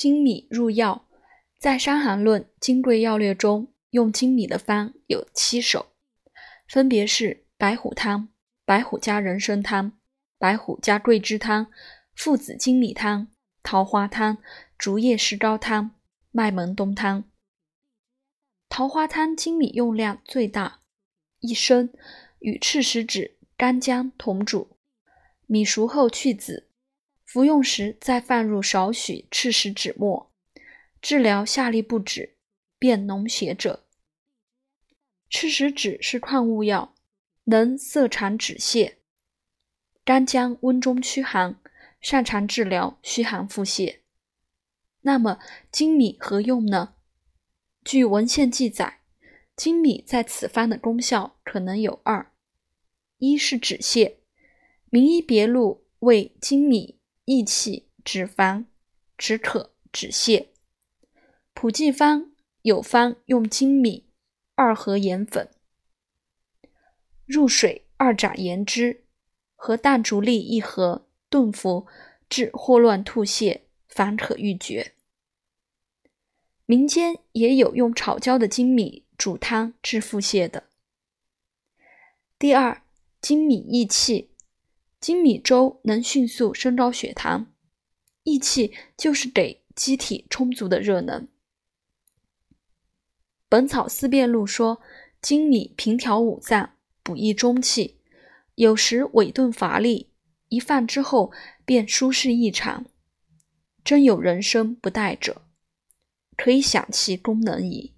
精米入药，在《伤寒论·金匮要略》中，用精米的方有七首，分别是白虎汤、白虎加人参汤、白虎加桂枝汤、附子精米汤、桃花汤、竹叶石膏汤、麦门冬汤。桃花汤精米用量最大，一升与赤石脂、干姜同煮，米熟后去籽。服用时再放入少许赤石脂末，治疗下痢不止、便脓血者。赤石脂是矿物药，能涩肠止泻；干姜温中驱寒，擅长治疗虚寒腹泻。那么粳米何用呢？据文献记载，粳米在此方的功效可能有二：一是止泻，《名医别录》为粳米。益气止烦止渴止泻，普济方有方用粳米二合盐粉，入水二盏盐汁，和淡竹粒一合炖服，治霍乱吐泻，烦渴欲绝。民间也有用炒焦的粳米煮汤治腹泻的。第二，粳米益气。粳米粥能迅速升高血糖，益气就是给机体充足的热能。《本草思辨录》说，粳米平调五脏，补益中气，有时萎顿乏力，一饭之后便舒适异常，真有人生不殆者，可以想其功能矣。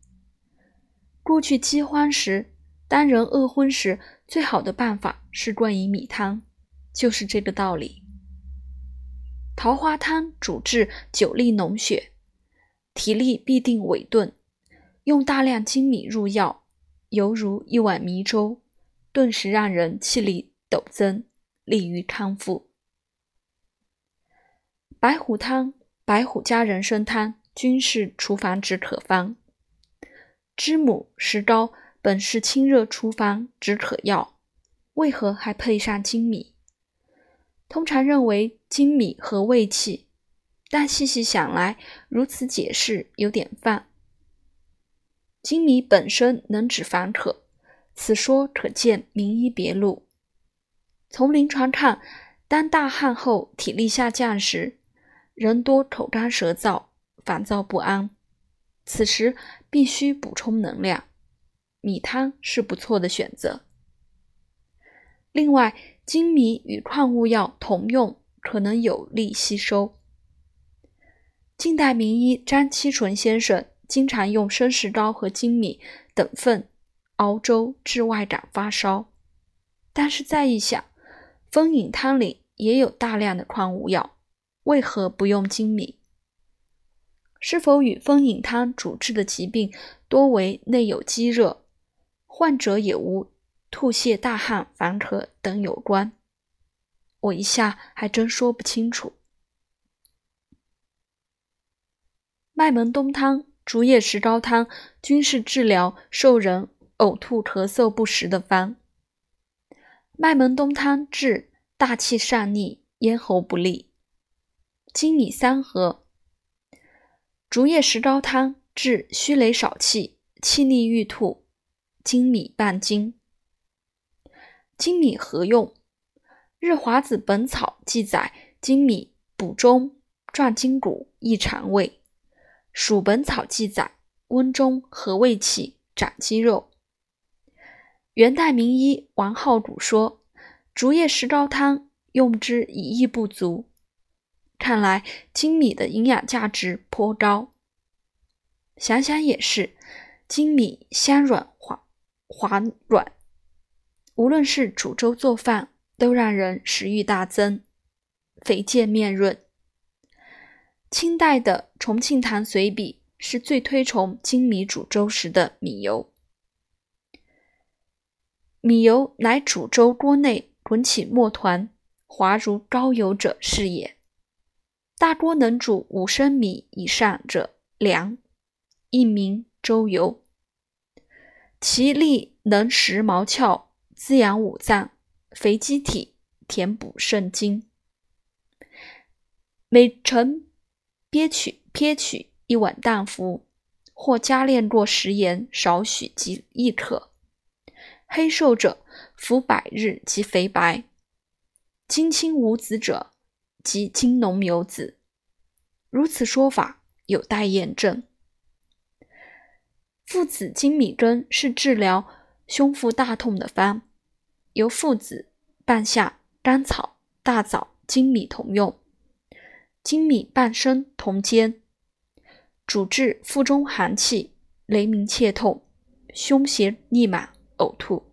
过去饥荒时，当人饿昏时，最好的办法是灌饮米汤。就是这个道理。桃花汤主治久痢脓血，体力必定萎顿，用大量粳米入药，犹如一碗米粥，顿时让人气力陡增，利于康复。白虎汤、白虎加人参汤均是厨房止渴方。知母、石膏本是清热厨房止渴药，为何还配上粳米？通常认为精米和胃气，但细细想来，如此解释有点泛。粳米本身能止烦渴，此说可见《名医别录》。从临床看，当大汗后体力下降时，人多口干舌燥、烦躁不安，此时必须补充能量，米汤是不错的选择。另外，粳米与矿物药同用，可能有利吸收。近代名医张七纯先生经常用生石膏和粳米等份熬粥治外感发烧。但是再一想，风饮汤里也有大量的矿物药，为何不用粳米？是否与风饮汤主治的疾病多为内有积热，患者也无？吐泻、大汗、烦渴等有关，我一下还真说不清楚。麦门冬汤、竹叶石膏汤均是治疗受人呕吐、咳嗽不食的方。麦门冬汤治大气上逆、咽喉不利，粳米三合；竹叶石膏汤治虚羸少气、气逆欲吐，粳米半斤。粳米何用？《日华子本草》记载，粳米补中，壮筋骨，益肠胃。《蜀本草》记载，温中，和胃气，长肌肉。元代名医王好古说：“竹叶石膏汤用之以益不足。”看来粳米的营养价值颇高。想想也是，粳米香软滑滑软。无论是煮粥做饭，都让人食欲大增，肥健面润。清代的《重庆堂随笔》是最推崇粳米煮粥时的米油。米油乃煮粥锅内滚起沫团，滑如膏油者是也。大锅能煮五升米以上者凉，一名粥油。其力能食毛窍。滋养五脏，肥机体，填补肾精。每晨憋取撇取一碗淡服，或加炼过食盐少许即亦可。黑瘦者服百日即肥白，金青无子者即金脓有子。如此说法有待验证。附子金米羹是治疗胸腹大痛的方，由附子、半夏、甘草、大枣、粳米同用，粳米半升同煎，主治腹中寒气、雷鸣切痛、胸胁逆满、呕吐。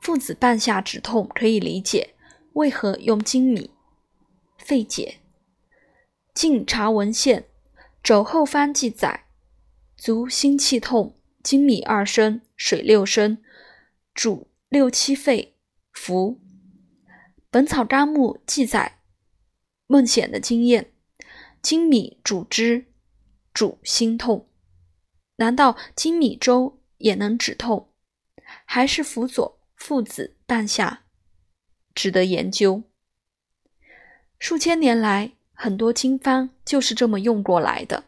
附子半夏止痛可以理解，为何用粳米？肺解。晋查文献，肘后方记载。足心气痛，粳米二升，水六升，煮六七沸，服。本草纲目记载孟显的经验：粳米煮汁，主心痛。难道粳米粥也能止痛？还是辅佐附子半夏？值得研究。数千年来，很多经方就是这么用过来的。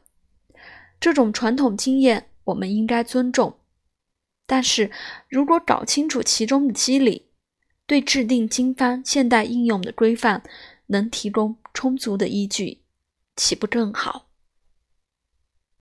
这种传统经验，我们应该尊重。但是如果搞清楚其中的机理，对制定经方现代应用的规范，能提供充足的依据，岂不更好？